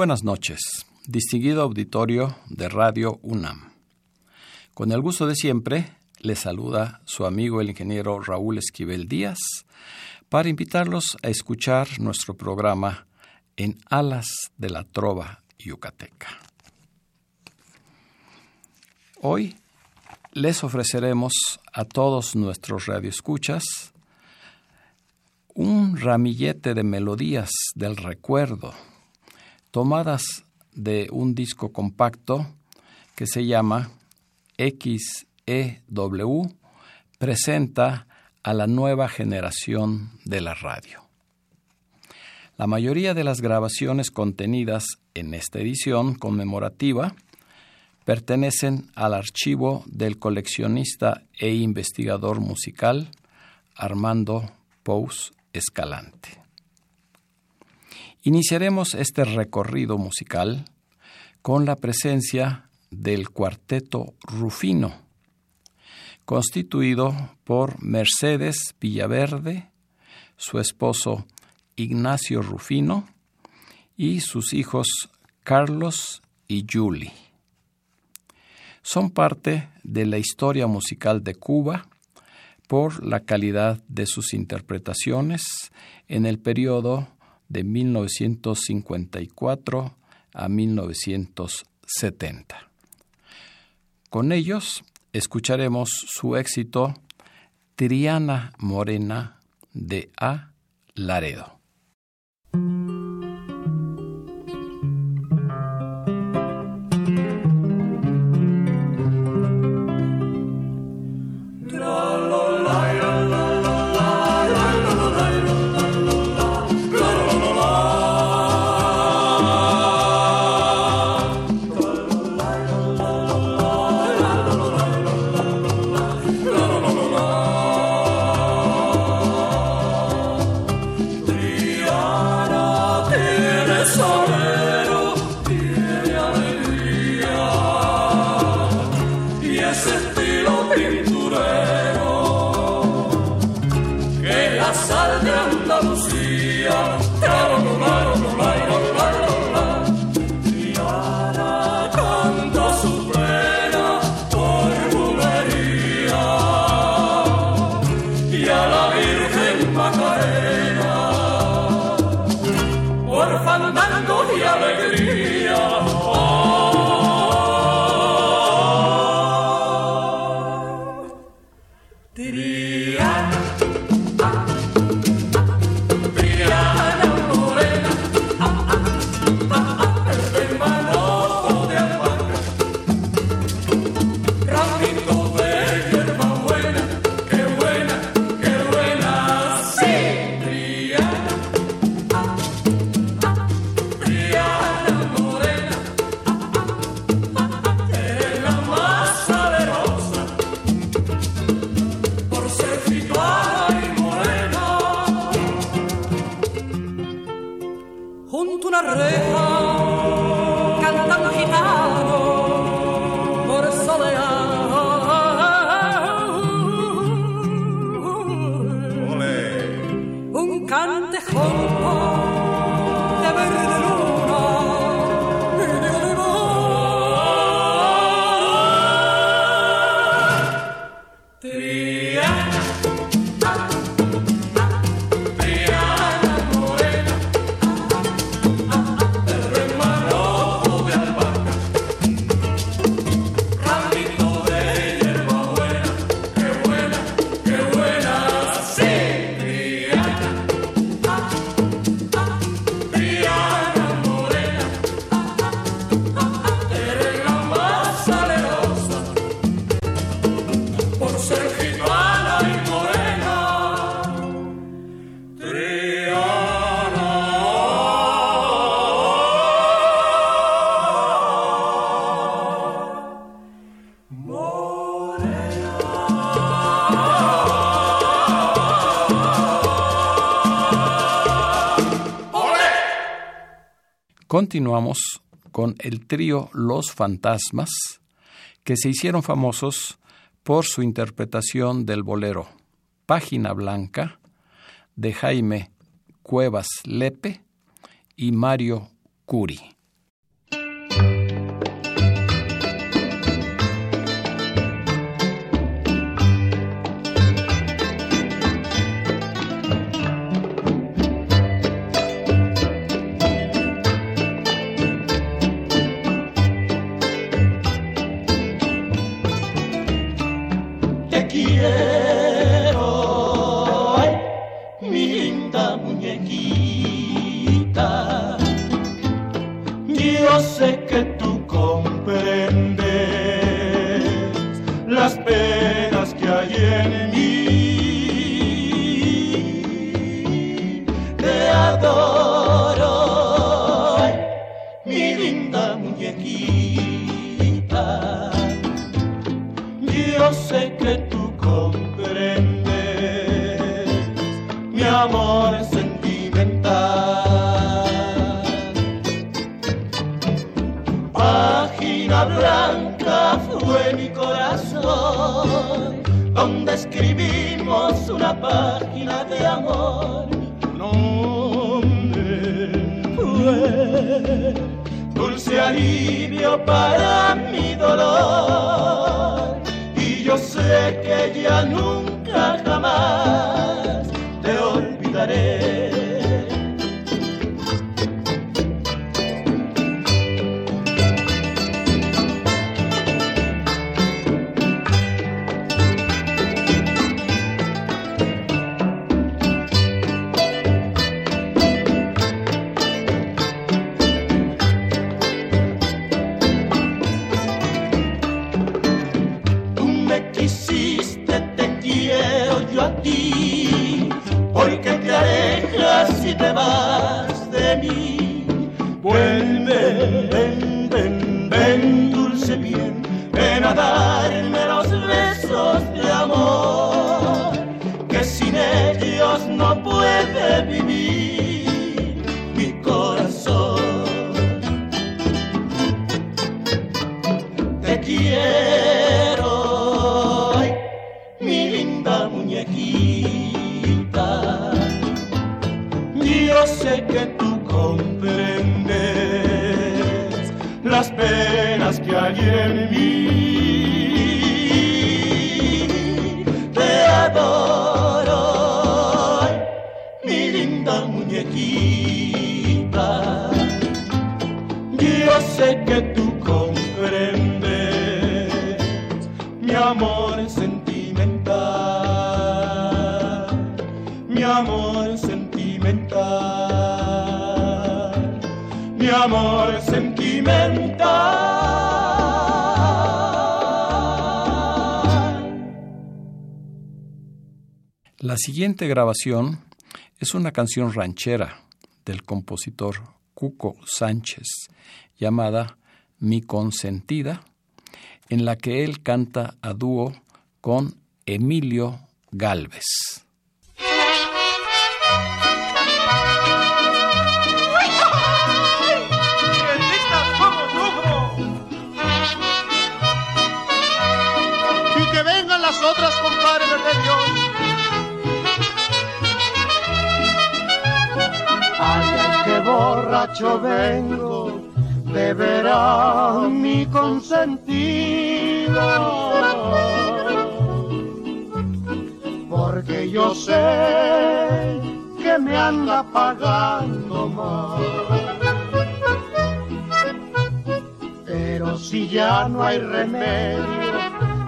Buenas noches, distinguido auditorio de Radio UNAM. Con el gusto de siempre, le saluda su amigo el ingeniero Raúl Esquivel Díaz para invitarlos a escuchar nuestro programa en Alas de la Trova Yucateca. Hoy les ofreceremos a todos nuestros radioescuchas un ramillete de melodías del recuerdo tomadas de un disco compacto que se llama XEW, presenta a la nueva generación de la radio. La mayoría de las grabaciones contenidas en esta edición conmemorativa pertenecen al archivo del coleccionista e investigador musical Armando Pous Escalante. Iniciaremos este recorrido musical con la presencia del cuarteto Rufino, constituido por Mercedes Villaverde, su esposo Ignacio Rufino y sus hijos Carlos y Julie. Son parte de la historia musical de Cuba por la calidad de sus interpretaciones en el periodo de 1954 a 1970. Con ellos escucharemos su éxito Triana Morena de A. Laredo. Continuamos con el trío Los Fantasmas, que se hicieron famosos por su interpretación del bolero Página Blanca de Jaime Cuevas Lepe y Mario Curi. mi linda muñequita. Yo sé que tú comprendes mi amor sentimental. Página blanca fue mi corazón, donde escribimos una página de amor. No, fue dulce alivio para mi dolor. Y yo sé que ya nunca jamás te olvidaré. las penas que hay en mí. Te adoro, mi linda muñequita. Yo sé que tú comprendes mi amor sentimental, mi amor sentimental, mi amor sentimental. La siguiente grabación es una canción ranchera del compositor Cuco Sánchez llamada Mi consentida, en la que él canta a dúo con Emilio Galvez. Borracho vengo a mi consentido. Porque yo sé que me anda pagando mal. Pero si ya no hay remedio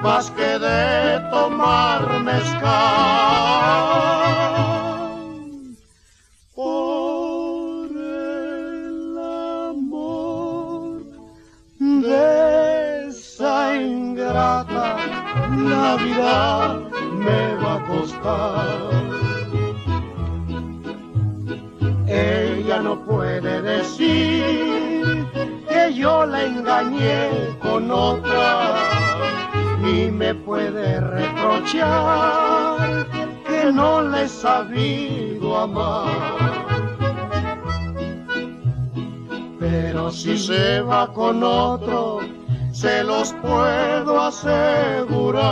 más que de tomar mezcal la vida me va a costar. Ella no puede decir que yo la engañé con otra, ni me puede reprochar que no le he sabido amar Pero si se va con otro, se los puedo asegurar.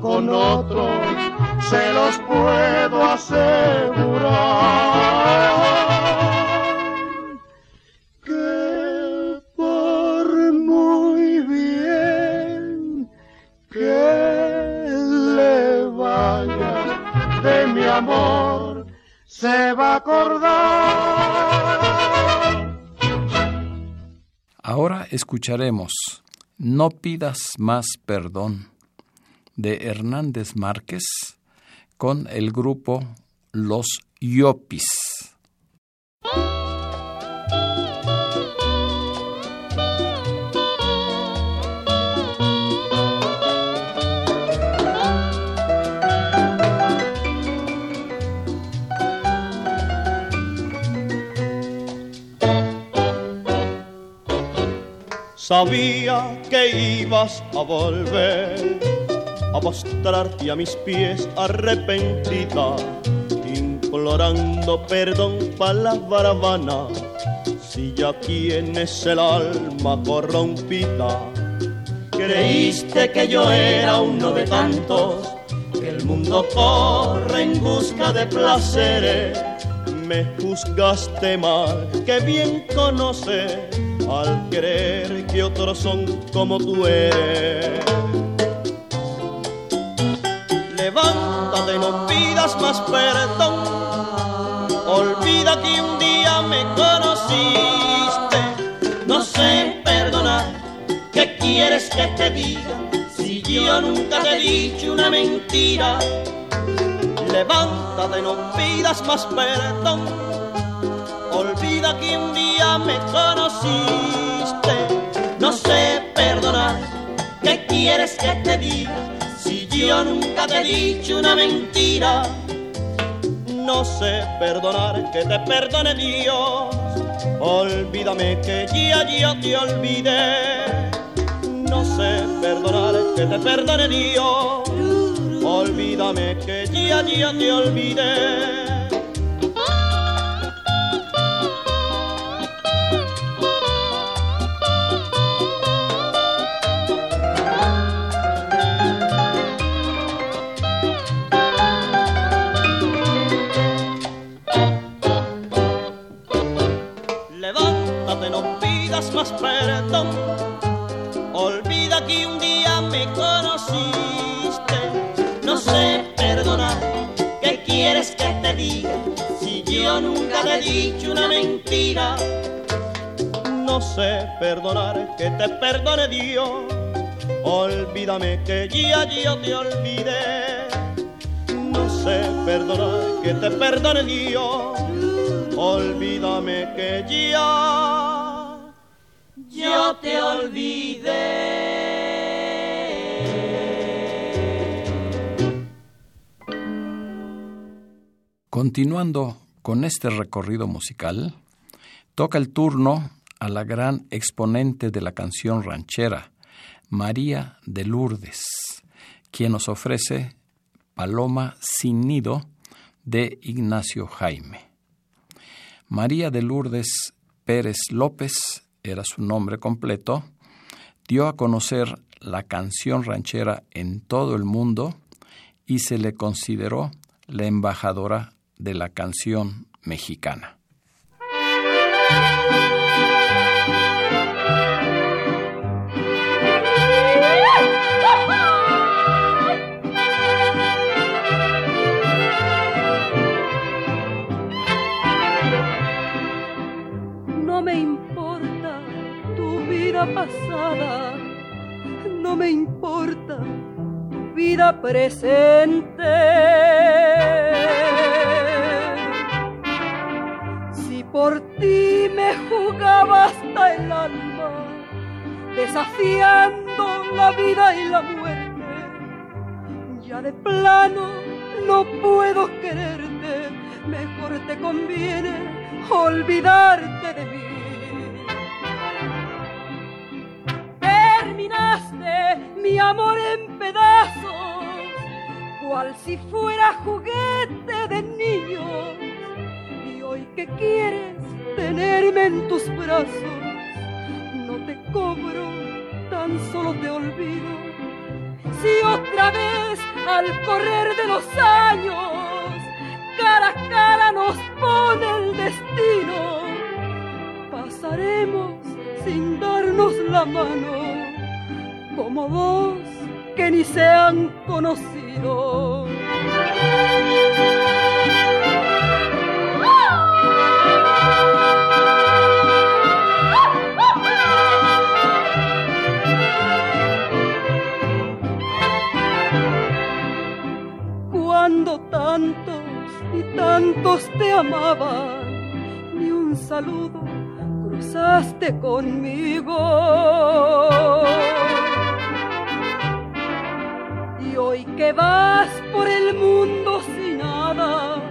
Con otro, se los puedo asegurar. se va a acordar. Ahora escucharemos No pidas más perdón de Hernández Márquez con el grupo Los Yopis. Sabía que ibas a volver a postrarte a mis pies arrepentida, implorando perdón palabra vana, si ya tienes el alma corrompida. Creíste que yo era uno de tantos, que el mundo corre en busca de placeres. Me juzgaste mal, que bien conoces al creer que otros son como tú eres. Más perdón, olvida que un día me conociste. No sé perdonar, ¿qué quieres que te diga? Si yo nunca te he dicho una mentira. Levántate, no pidas más perdón Olvida que un día me conociste. No sé perdonar, ¿qué quieres que te diga? Yo nunca te he dicho una mentira. No sé perdonar, que te perdone Dios. Olvídame que ya yo te olvidé. No sé perdonar, que te perdone Dios. Olvídame que ya yo te olvidé. Más perdón. Olvida que un día me conociste. No sé perdonar, ¿qué quieres que te diga? Si yo nunca te he dicho una mentira. No sé perdonar, que te perdone Dios. Olvídame que ya yo te olvidé. No sé perdonar, que te perdone Dios. Olvídame que ya yo te olvidé. Continuando con este recorrido musical, toca el turno a la gran exponente de la canción ranchera, María de Lourdes, quien nos ofrece Paloma sin nido de Ignacio Jaime. María de Lourdes Pérez López era su nombre completo, dio a conocer la canción ranchera en todo el mundo y se le consideró la embajadora de la canción mexicana. No me importa vida presente. Si por ti me jugaba hasta el alma, desafiando la vida y la muerte, ya de plano no puedo quererte, mejor te conviene olvidarte de mí. Mi amor en pedazos, cual si fuera juguete de niño. Y hoy que quieres tenerme en tus brazos, no te cobro, tan solo te olvido. Si otra vez al correr de los años, cara a cara nos pone el destino, pasaremos sin darnos la mano como dos que ni se han conocido. Cuando tantos y tantos te amaban, ni un saludo cruzaste conmigo. Y hoy que vas por el mundo sin nada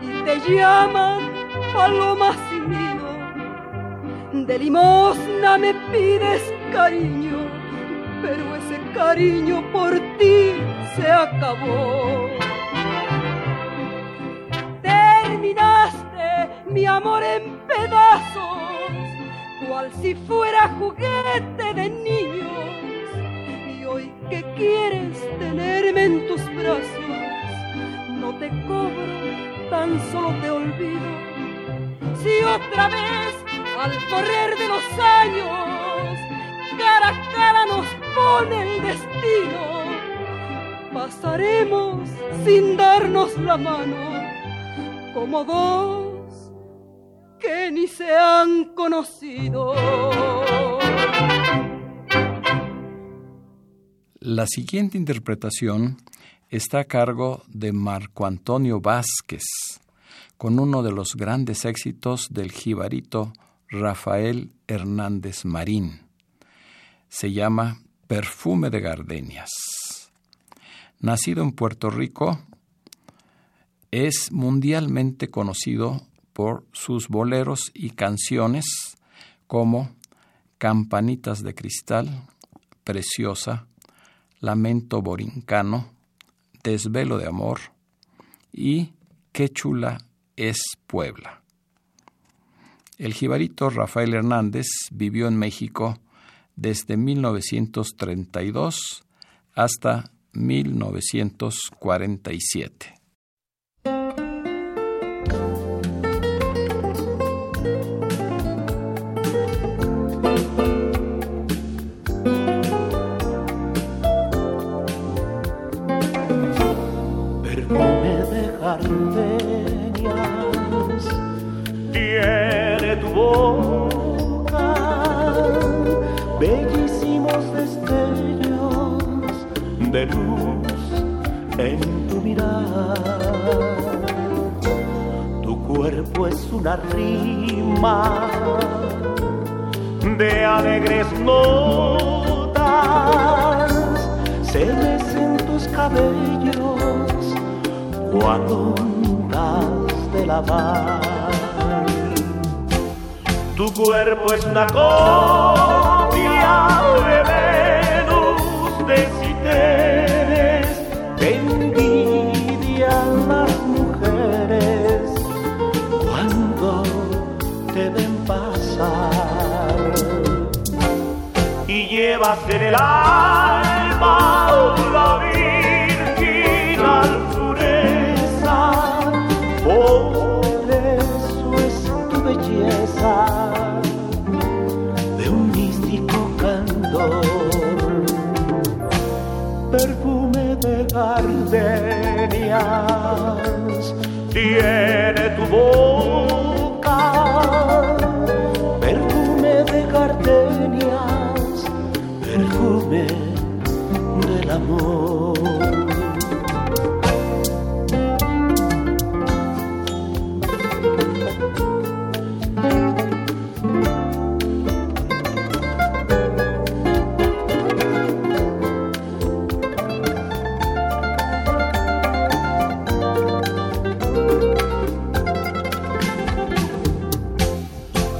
y te llaman paloma sin nido, de limosna me pides cariño, pero ese cariño por ti se acabó. Terminaste mi amor en pedazos, cual si fuera juguete de niños hoy que quieres tenerme en tus brazos, no te cobro, tan solo te olvido. Si otra vez, al correr de los años, cara a cara nos pone el destino, pasaremos sin darnos la mano, como dos que ni se han conocido. La siguiente interpretación está a cargo de Marco Antonio Vázquez, con uno de los grandes éxitos del jibarito Rafael Hernández Marín. Se llama Perfume de Gardenias. Nacido en Puerto Rico, es mundialmente conocido por sus boleros y canciones como Campanitas de Cristal, Preciosa, Lamento Borincano, Desvelo de Amor y Qué chula es Puebla. El jibarito Rafael Hernández vivió en México desde 1932 hasta 1947. Es una rima de alegres notas, se mecen tus cabellos cuando de la mar. Tu cuerpo es una copia de Venus de Citeres, llevas en el alma la virginal pureza. Por eso es tu belleza. De un místico candor, perfume de gardenias, tiene tu boca, perfume del amor.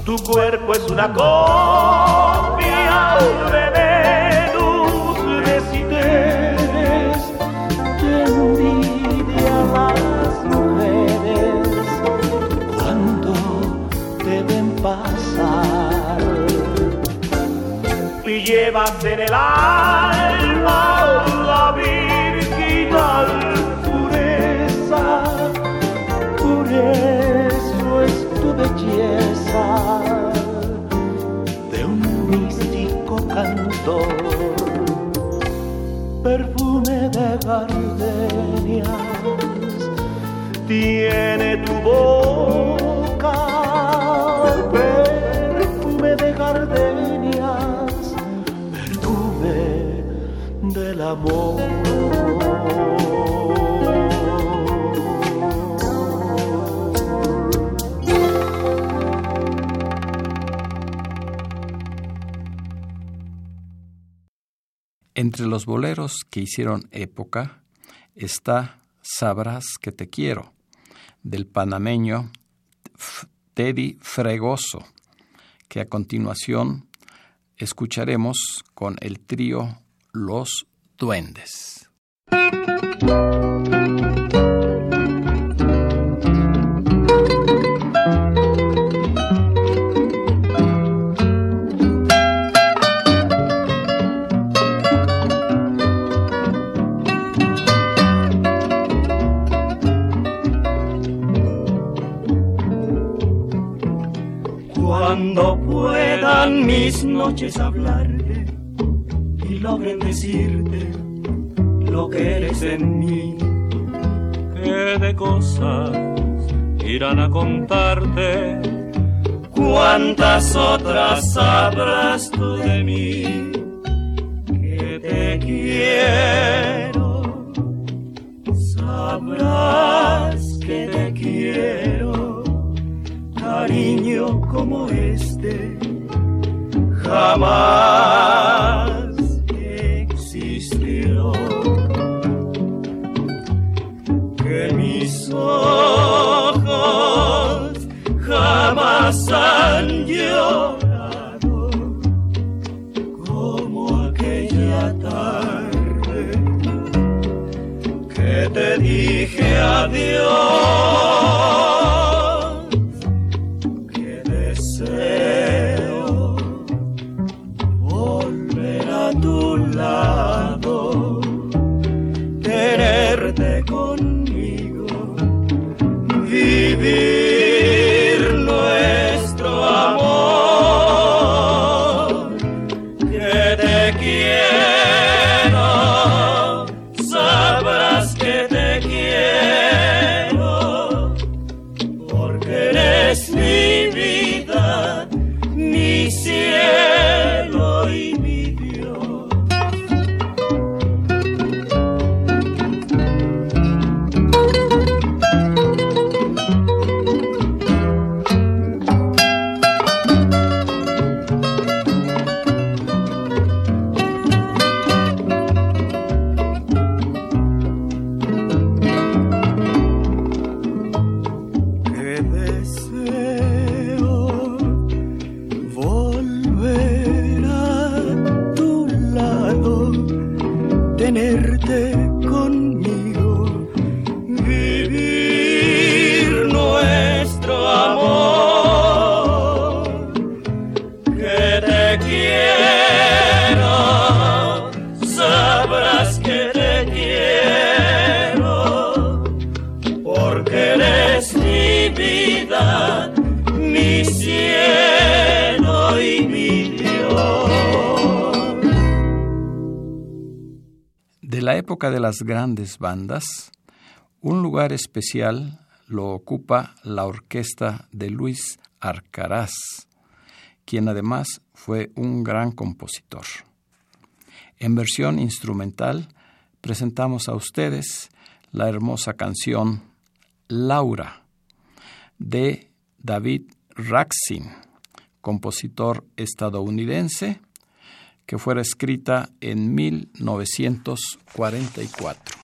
Tu cuerpo es una cosa llevas en el alma la virginal pureza. Por es tu belleza. De un místico cantor perfume de gardenias tiene tu boca perfume de gardenias amor. Entre los boleros que hicieron época está Sabrás que te quiero, del panameño Teddy Fregoso, que a continuación escucharemos con el trío Los Cuando puedan mis noches hablarte y logren decirte lo que eres en mí, que de cosas irán a contarte, cuántas otras sabrás tú de mí, que te quiero, sabrás que te quiero cariño como este jamás ojos jamás han llorado como aquella tarde que te dije adiós De las grandes bandas, un lugar especial lo ocupa la orquesta de Luis Arcaraz, quien además fue un gran compositor. En versión instrumental presentamos a ustedes la hermosa canción Laura de David Raksin, compositor estadounidense que fuera escrita en 1944.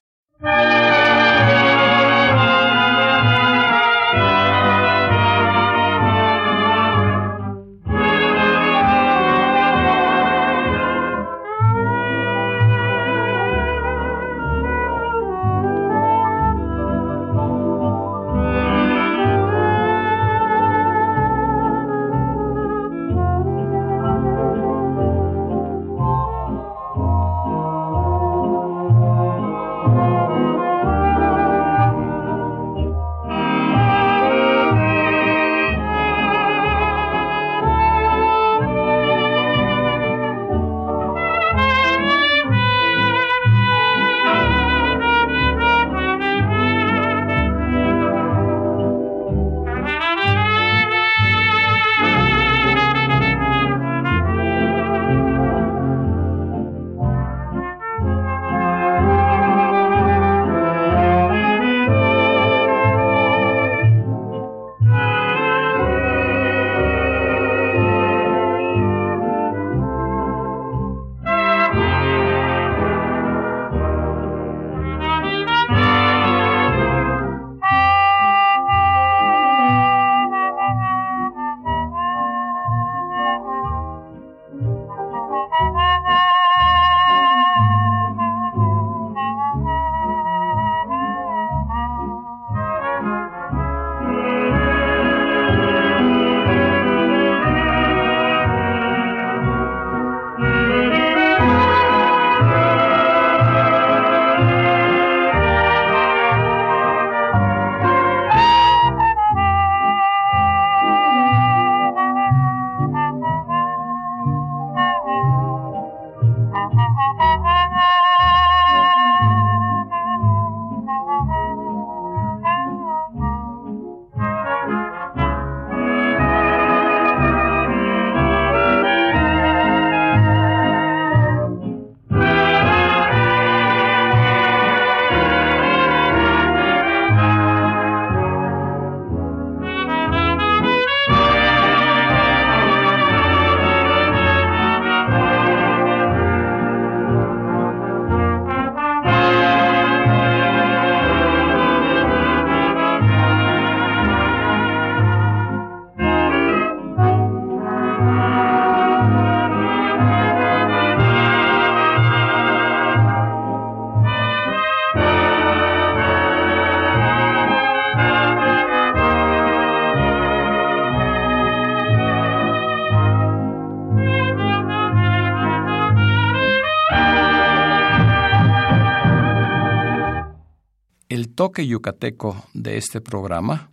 Yucateco de este programa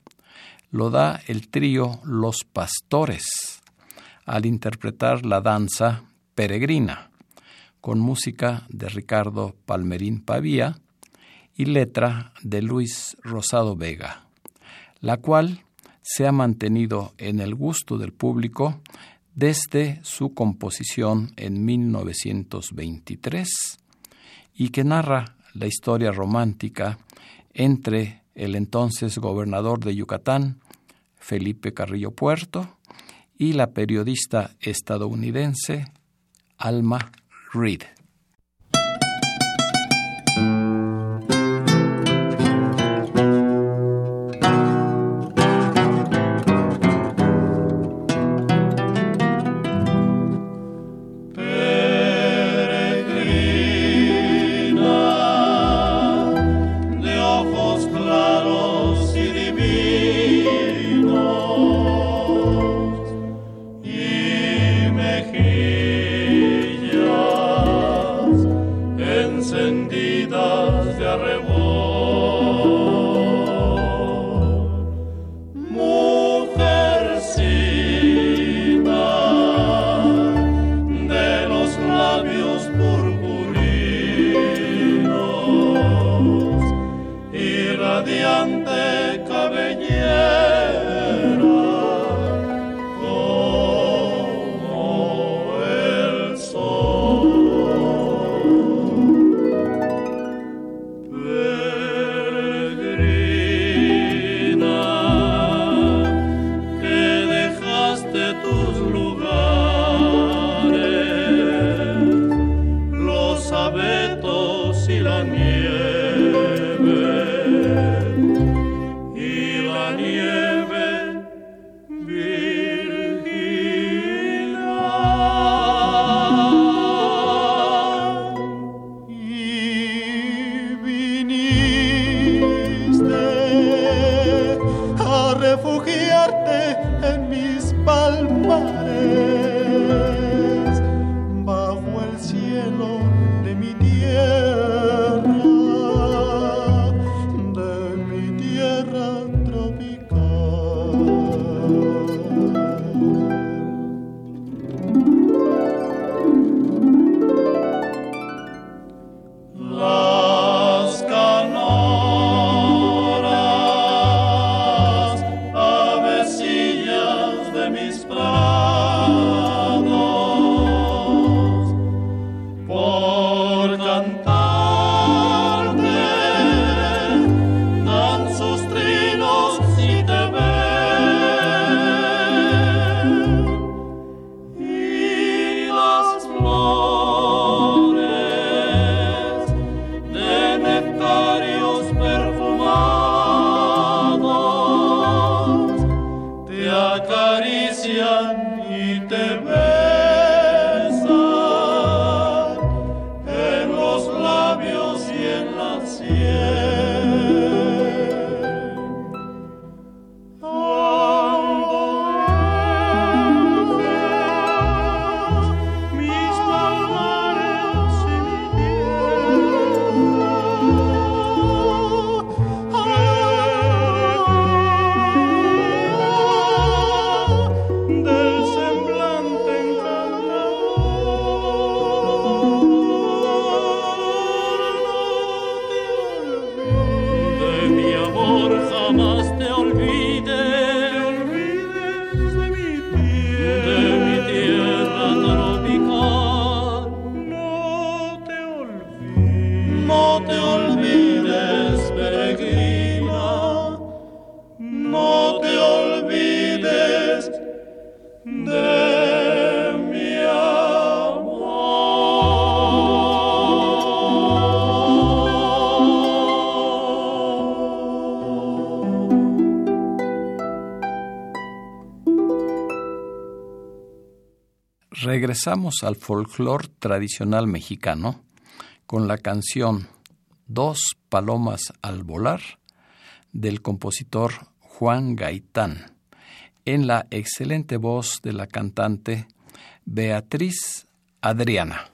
lo da el trío Los Pastores al interpretar la danza Peregrina, con música de Ricardo Palmerín Pavía y letra de Luis Rosado Vega, la cual se ha mantenido en el gusto del público desde su composición en 1923 y que narra la historia romántica entre el entonces gobernador de Yucatán, Felipe Carrillo Puerto, y la periodista estadounidense Alma Reed. la miel. Regresamos al folclore tradicional mexicano con la canción Dos palomas al volar del compositor Juan Gaitán, en la excelente voz de la cantante Beatriz Adriana.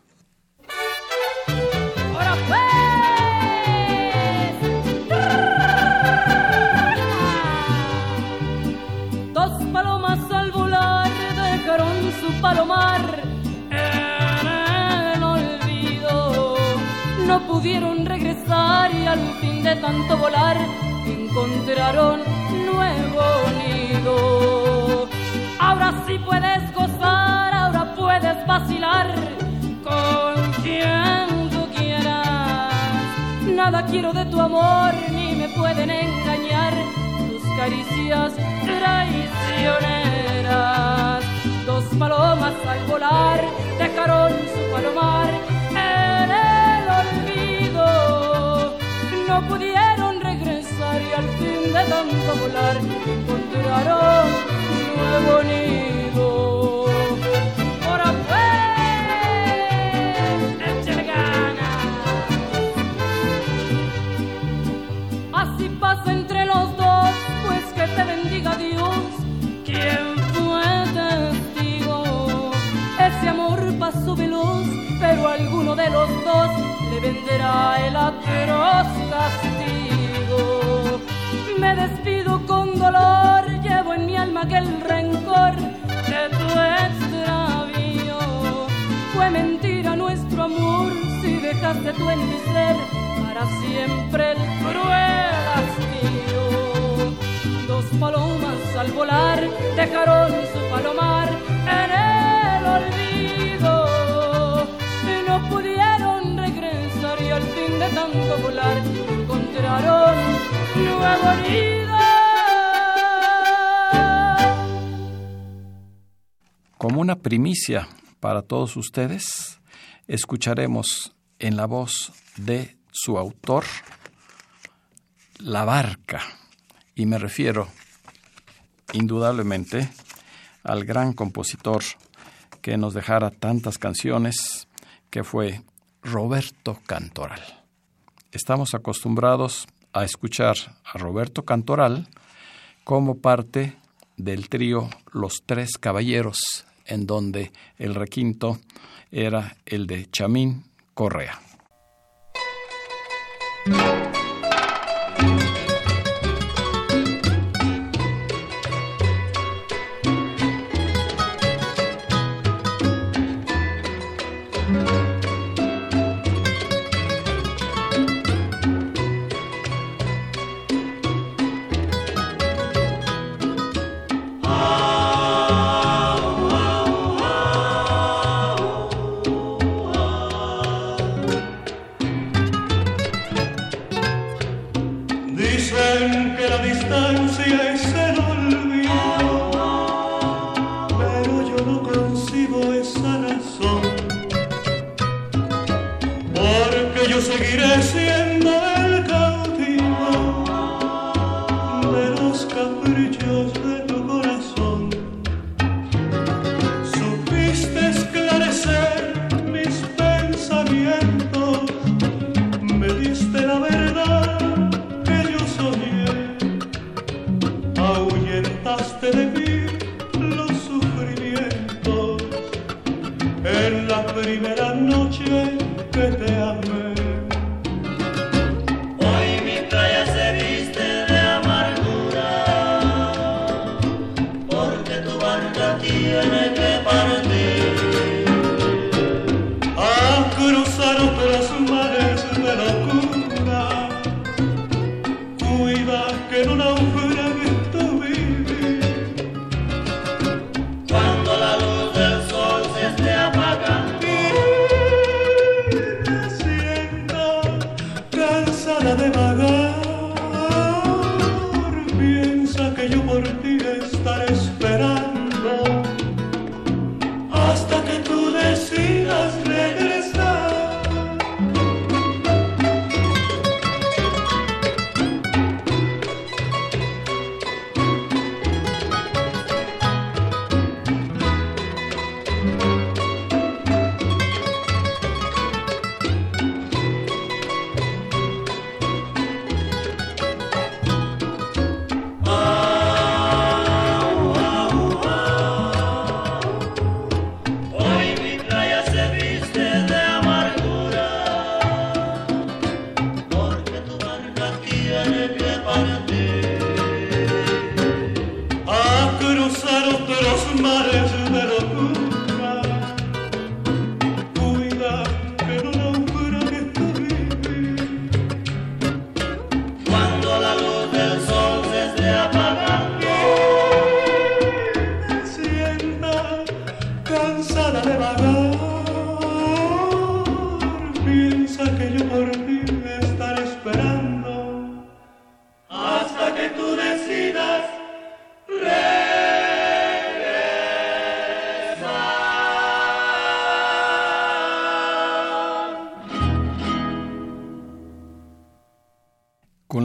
Tanto volar encontraron nuevo nido. Ahora sí puedes gozar, ahora puedes vacilar con quien tú quieras. Nada quiero de tu amor, ni me pueden engañar tus caricias traicioneras. Dos palomas al volar dejaron su palomar No pudieron regresar y al fin de tanto volar encontraron un nuevo nido. Ahora pues. Así pasa entre los dos, pues que te bendiga Dios, quien fue testigo. Ese amor pasó veloz, pero alguno de los dos le vendrá el atroz castigo. Me despido con dolor, llevo en mi alma aquel rencor de tu extravío. Fue mentira nuestro amor si dejaste tú en mi ser para siempre el cruel hastío. Dos palomas al volar dejaron su tanto volar. Como una primicia para todos ustedes, escucharemos en la voz de su autor La Barca, y me refiero indudablemente al gran compositor que nos dejara tantas canciones, que fue Roberto Cantoral. Estamos acostumbrados a escuchar a Roberto Cantoral como parte del trío Los Tres Caballeros, en donde el requinto era el de Chamín Correa.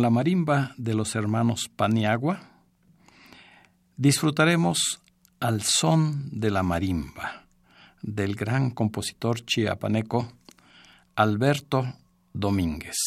Marimba de los hermanos Paniagua, disfrutaremos al son de la marimba del gran compositor chiapaneco Alberto Domínguez.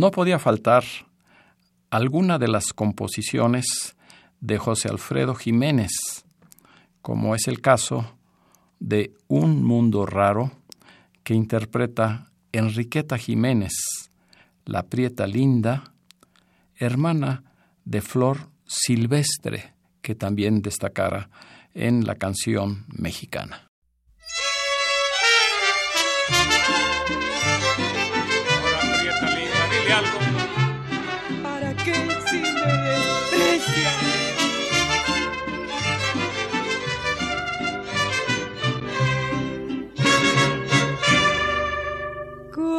No podía faltar alguna de las composiciones de José Alfredo Jiménez, como es el caso de Un Mundo Raro, que interpreta Enriqueta Jiménez, la prieta linda, hermana de Flor Silvestre, que también destacara en la canción mexicana.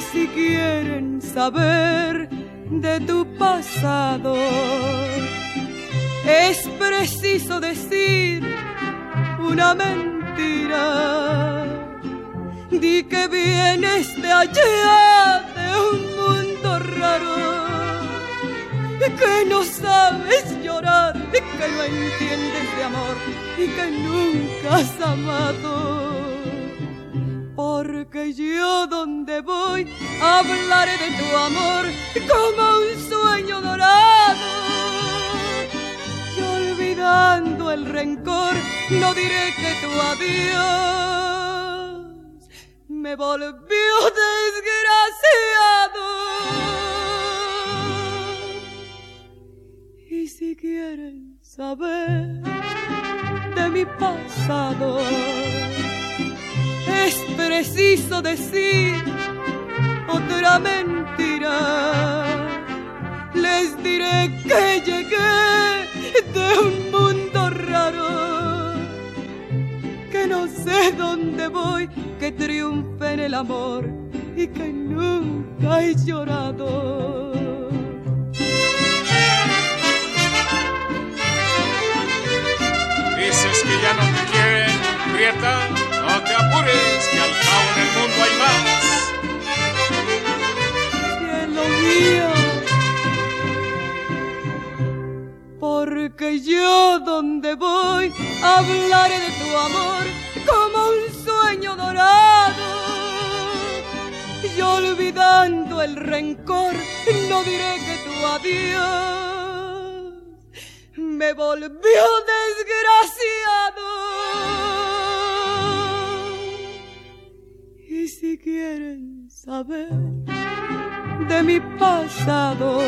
si quieren saber de tu pasado, es preciso decir una mentira. Di que vienes de allá, de un mundo raro, que no sabes llorar, que no entiendes de amor y que nunca has amado. Porque yo donde voy hablaré de tu amor como un sueño dorado. Y olvidando el rencor, no diré que tu adiós me volvió desgraciado. Y si quieren saber de mi pasado, es preciso decir otra mentira. Les diré que llegué de un mundo raro, que no sé dónde voy, que triunfe en el amor y que nunca he llorado. Dices que ya no te quieren, Prieta, hay más. cielo mío. Porque yo donde voy hablaré de tu amor como un sueño dorado. Y olvidando el rencor, no diré que tu adiós me volvió desgraciado. Y si quieren saber de mi pasado,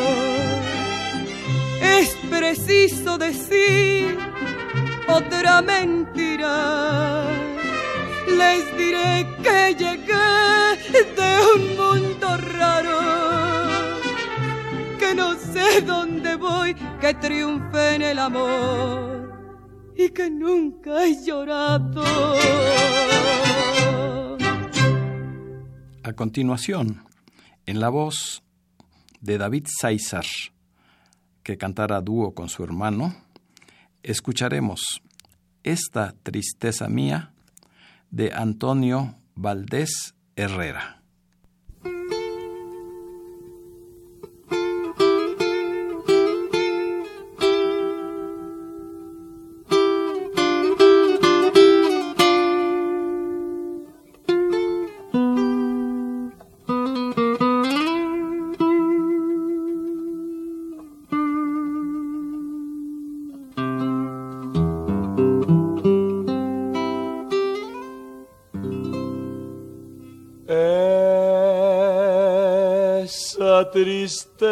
es preciso decir otra mentira. Les diré que llegué de un mundo raro, que no sé dónde voy, que triunfe en el amor y que nunca he llorado. A continuación, en la voz de David César, que cantara a dúo con su hermano, escucharemos Esta tristeza mía de Antonio Valdés Herrera. Esa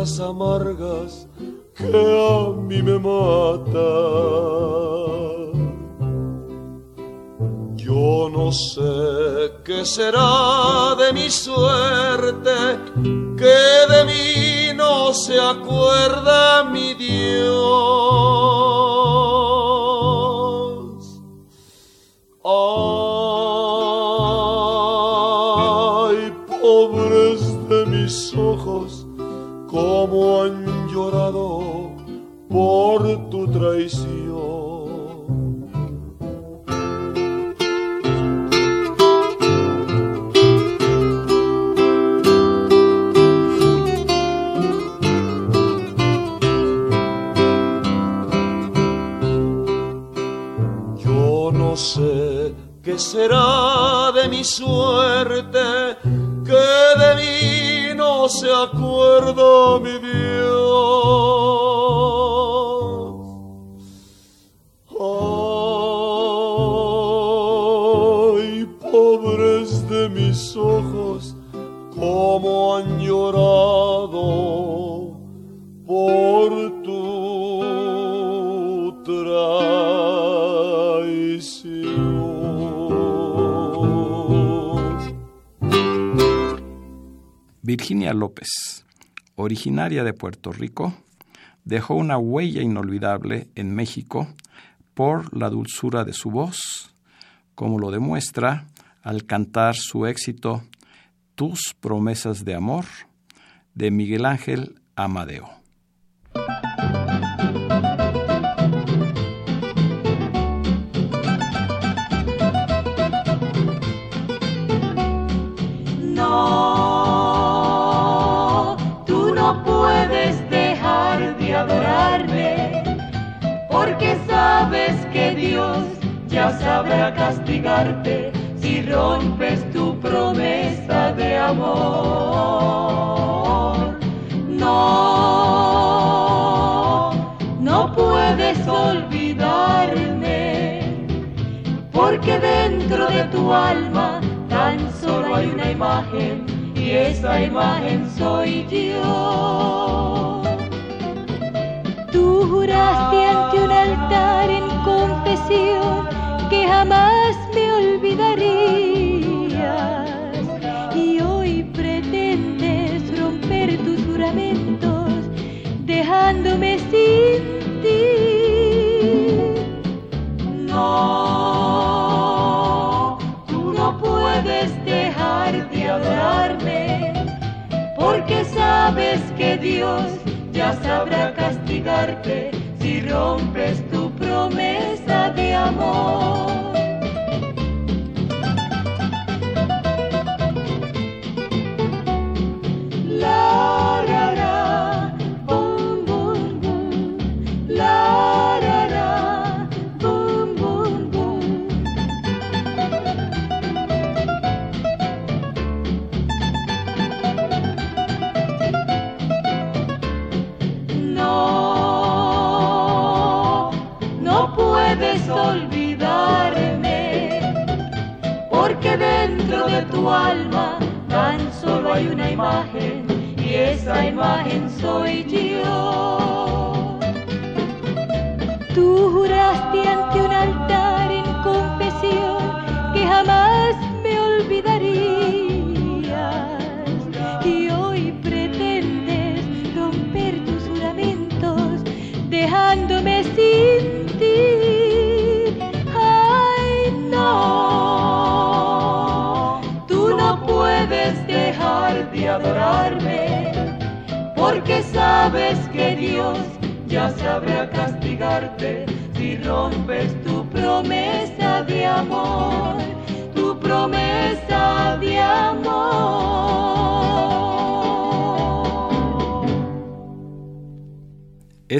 amargas que a mí me matan. Yo no sé qué será de mi suerte, que de mí no se acuerda Virginia López, originaria de Puerto Rico, dejó una huella inolvidable en México por la dulzura de su voz, como lo demuestra al cantar su éxito Tus promesas de amor de Miguel Ángel Amadeo. Ya sabrá castigarte si rompes tu promesa de amor. No, no puedes olvidarme, porque dentro de tu alma tan solo hay una imagen y esa imagen soy yo. Tú juraste ante un altar en confesión que jamás me olvidarías y hoy pretendes romper tus juramentos dejándome sin ti. No, tú no puedes dejar de porque sabes que Dios ya sabrá castigarte si rompes tu promesa de amor.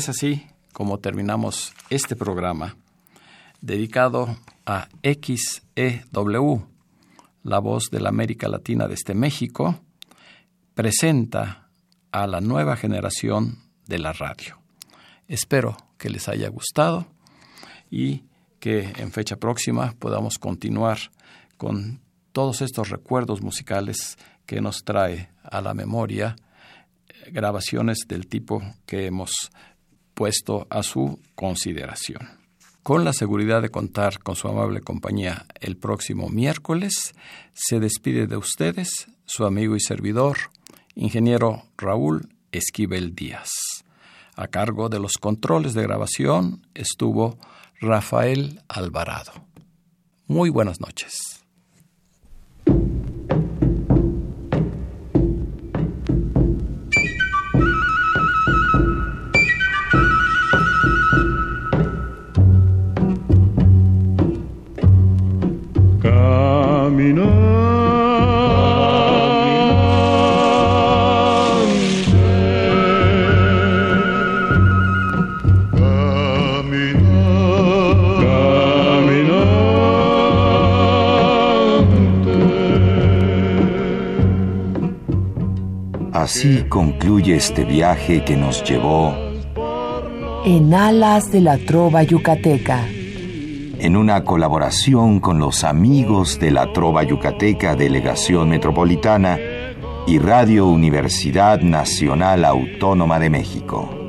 Es así como terminamos este programa dedicado a XEW, la voz de la América Latina desde México, presenta a la nueva generación de la radio. Espero que les haya gustado y que en fecha próxima podamos continuar con todos estos recuerdos musicales que nos trae a la memoria eh, grabaciones del tipo que hemos puesto a su consideración. Con la seguridad de contar con su amable compañía el próximo miércoles, se despide de ustedes su amigo y servidor, ingeniero Raúl Esquivel Díaz. A cargo de los controles de grabación estuvo Rafael Alvarado. Muy buenas noches. Así concluye este viaje que nos llevó en alas de la trova yucateca. En una colaboración con los amigos de la Trova Yucateca Delegación Metropolitana y Radio Universidad Nacional Autónoma de México.